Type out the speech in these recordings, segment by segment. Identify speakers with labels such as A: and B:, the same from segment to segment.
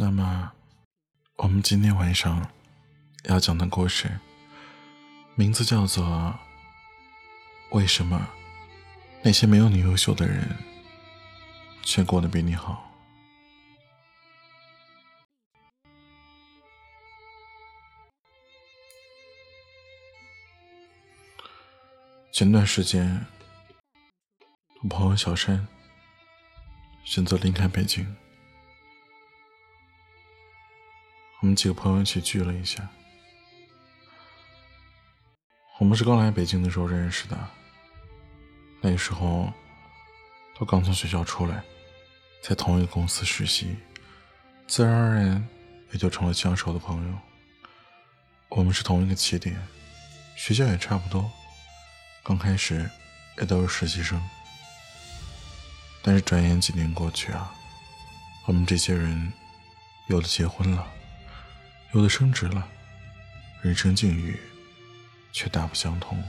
A: 那么，我们今天晚上要讲的故事，名字叫做《为什么那些没有你优秀的人，却过得比你好》。前段时间，我朋友小山选择离开北京。我们几个朋友一起聚了一下。我们是刚来北京的时候认识的，那时候都刚从学校出来，在同一个公司实习，自然而然也就成了相熟的朋友。我们是同一个起点，学校也差不多，刚开始也都是实习生。但是转眼几年过去啊，我们这些人有的结婚了。有的升职了，人生境遇却大不相同，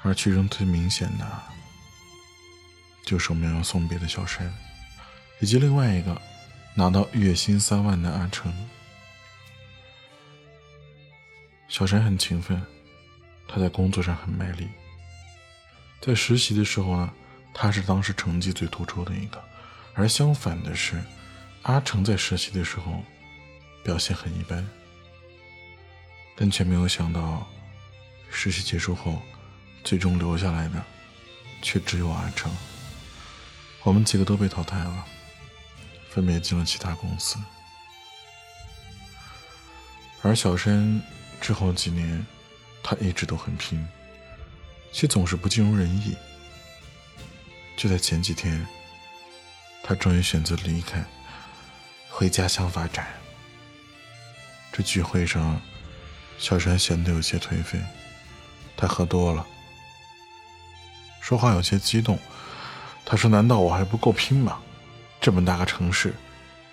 A: 而其中最明显的，就是我们要送别的小山，以及另外一个拿到月薪三万的阿成。小山很勤奋，他在工作上很卖力。在实习的时候呢，他是当时成绩最突出的一个，而相反的是，阿成在实习的时候。表现很一般，但却没有想到，实习结束后，最终留下来的却只有阿成。我们几个都被淘汰了，分别进了其他公司。而小山之后几年，他一直都很拼，却总是不尽如人意。就在前几天，他终于选择离开，回家乡发展。这聚会上，小山显得有些颓废，他喝多了，说话有些激动。他说：“难道我还不够拼吗？这么大个城市，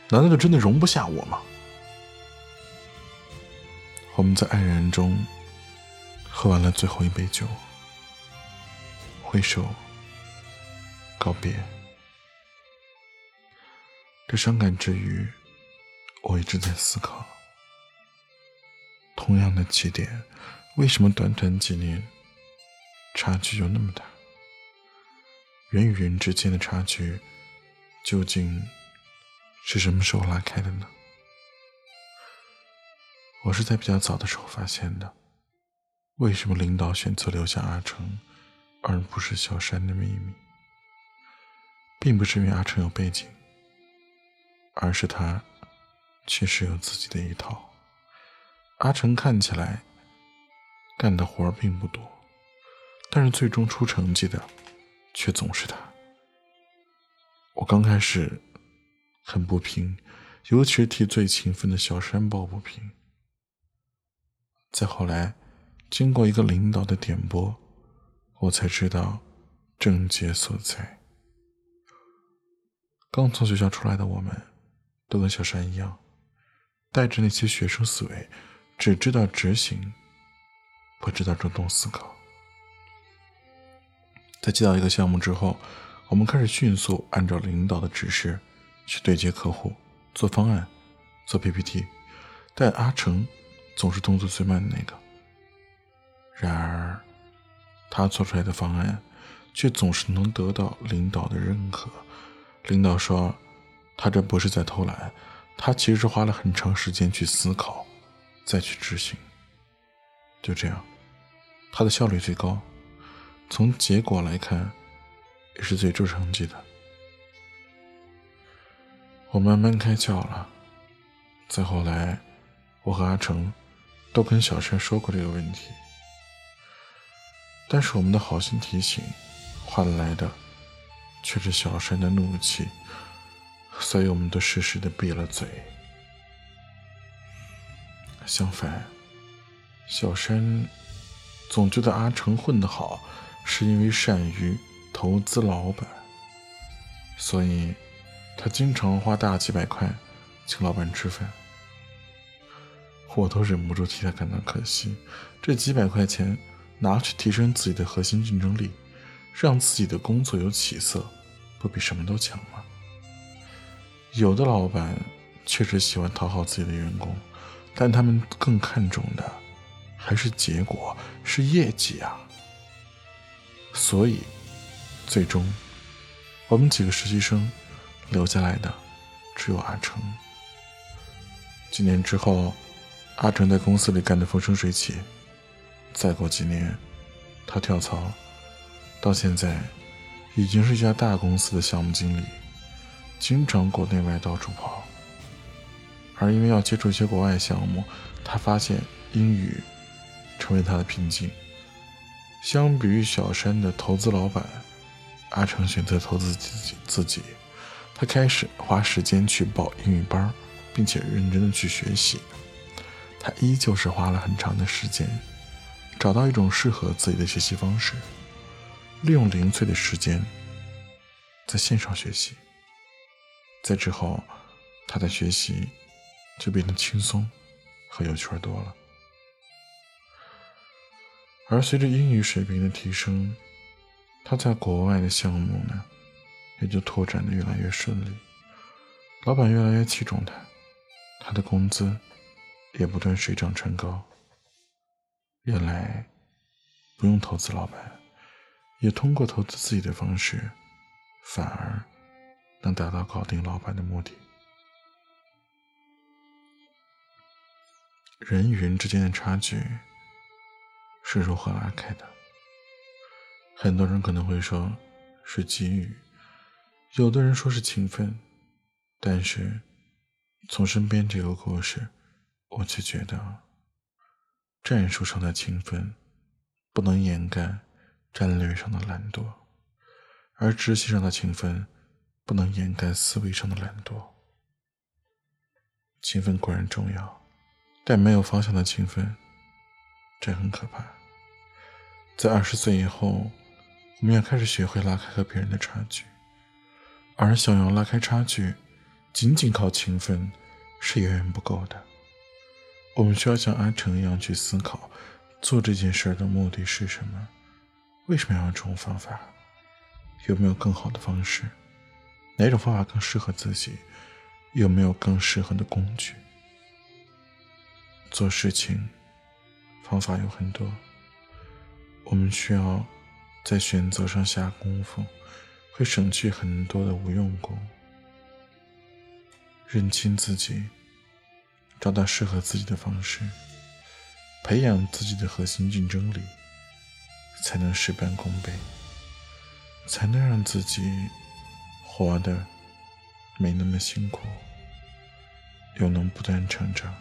A: 难道就真的容不下我吗？”我们在黯然中喝完了最后一杯酒，挥手告别。这伤感之余，我一直在思考。同样的起点，为什么短短几年差距就那么大？人与人之间的差距究竟是什么时候拉开的呢？我是在比较早的时候发现的。为什么领导选择留下阿成，而不是小山的秘密？并不是因为阿成有背景，而是他确实有自己的一套。阿成看起来干的活并不多，但是最终出成绩的却总是他。我刚开始很不平，尤其是替最勤奋的小山抱不平。再后来，经过一个领导的点拨，我才知道症结所在。刚从学校出来的我们，都跟小山一样，带着那些学生思维。只知道执行，不知道主动思考。在接到一个项目之后，我们开始迅速按照领导的指示去对接客户、做方案、做 PPT，但阿成总是动作最慢的那个。然而，他做出来的方案却总是能得到领导的认可。领导说，他这不是在偷懒，他其实是花了很长时间去思考。再去执行，就这样，他的效率最高，从结果来看，也是最出成绩的。我慢慢开窍了。再后来，我和阿成都跟小山说过这个问题，但是我们的好心提醒换来的却是小山的怒气，所以我们都适时的闭了嘴。相反，小山总觉得阿成混得好，是因为善于投资老板，所以他经常花大几百块请老板吃饭。我都忍不住替他感到可惜，这几百块钱拿去提升自己的核心竞争力，让自己的工作有起色，不比什么都强吗？有的老板确实喜欢讨好自己的员工，但他们更看重的还是结果，是业绩啊。所以，最终，我们几个实习生留下来的只有阿成。几年之后，阿成在公司里干得风生水起。再过几年，他跳槽，到现在已经是一家大公司的项目经理，经常国内外到处跑。而因为要接触一些国外项目，他发现英语成为他的瓶颈。相比于小山的投资老板，阿成选择投资自己。自己，他开始花时间去报英语班，并且认真的去学习。他依旧是花了很长的时间，找到一种适合自己的学习方式，利用零碎的时间在线上学习。在之后，他的学习就变得轻松和有趣多了。而随着英语水平的提升，他在国外的项目呢，也就拓展的越来越顺利，老板越来越器重他，他的工资也不断水涨船高。原来不用投资老板，也通过投资自己的方式，反而能达到搞定老板的目的。人与人之间的差距。是如何拉开的？很多人可能会说，是机遇；有的人说是情分。但是，从身边这个故事，我却觉得，战术上的勤奋不能掩盖战略上的懒惰，而执行上的勤奋不能掩盖思维上的懒惰。勤奋固然重要，但没有方向的情分，这很可怕。在二十岁以后，我们要开始学会拉开和别人的差距，而想要拉开差距，仅仅靠勤奋是远远不够的。我们需要像阿成一样去思考，做这件事的目的是什么？为什么要用这种方法？有没有更好的方式？哪种方法更适合自己？有没有更适合的工具？做事情方法有很多。我们需要在选择上下功夫，会省去很多的无用功。认清自己，找到适合自己的方式，培养自己的核心竞争力，才能事半功倍，才能让自己活得没那么辛苦，又能不断成长。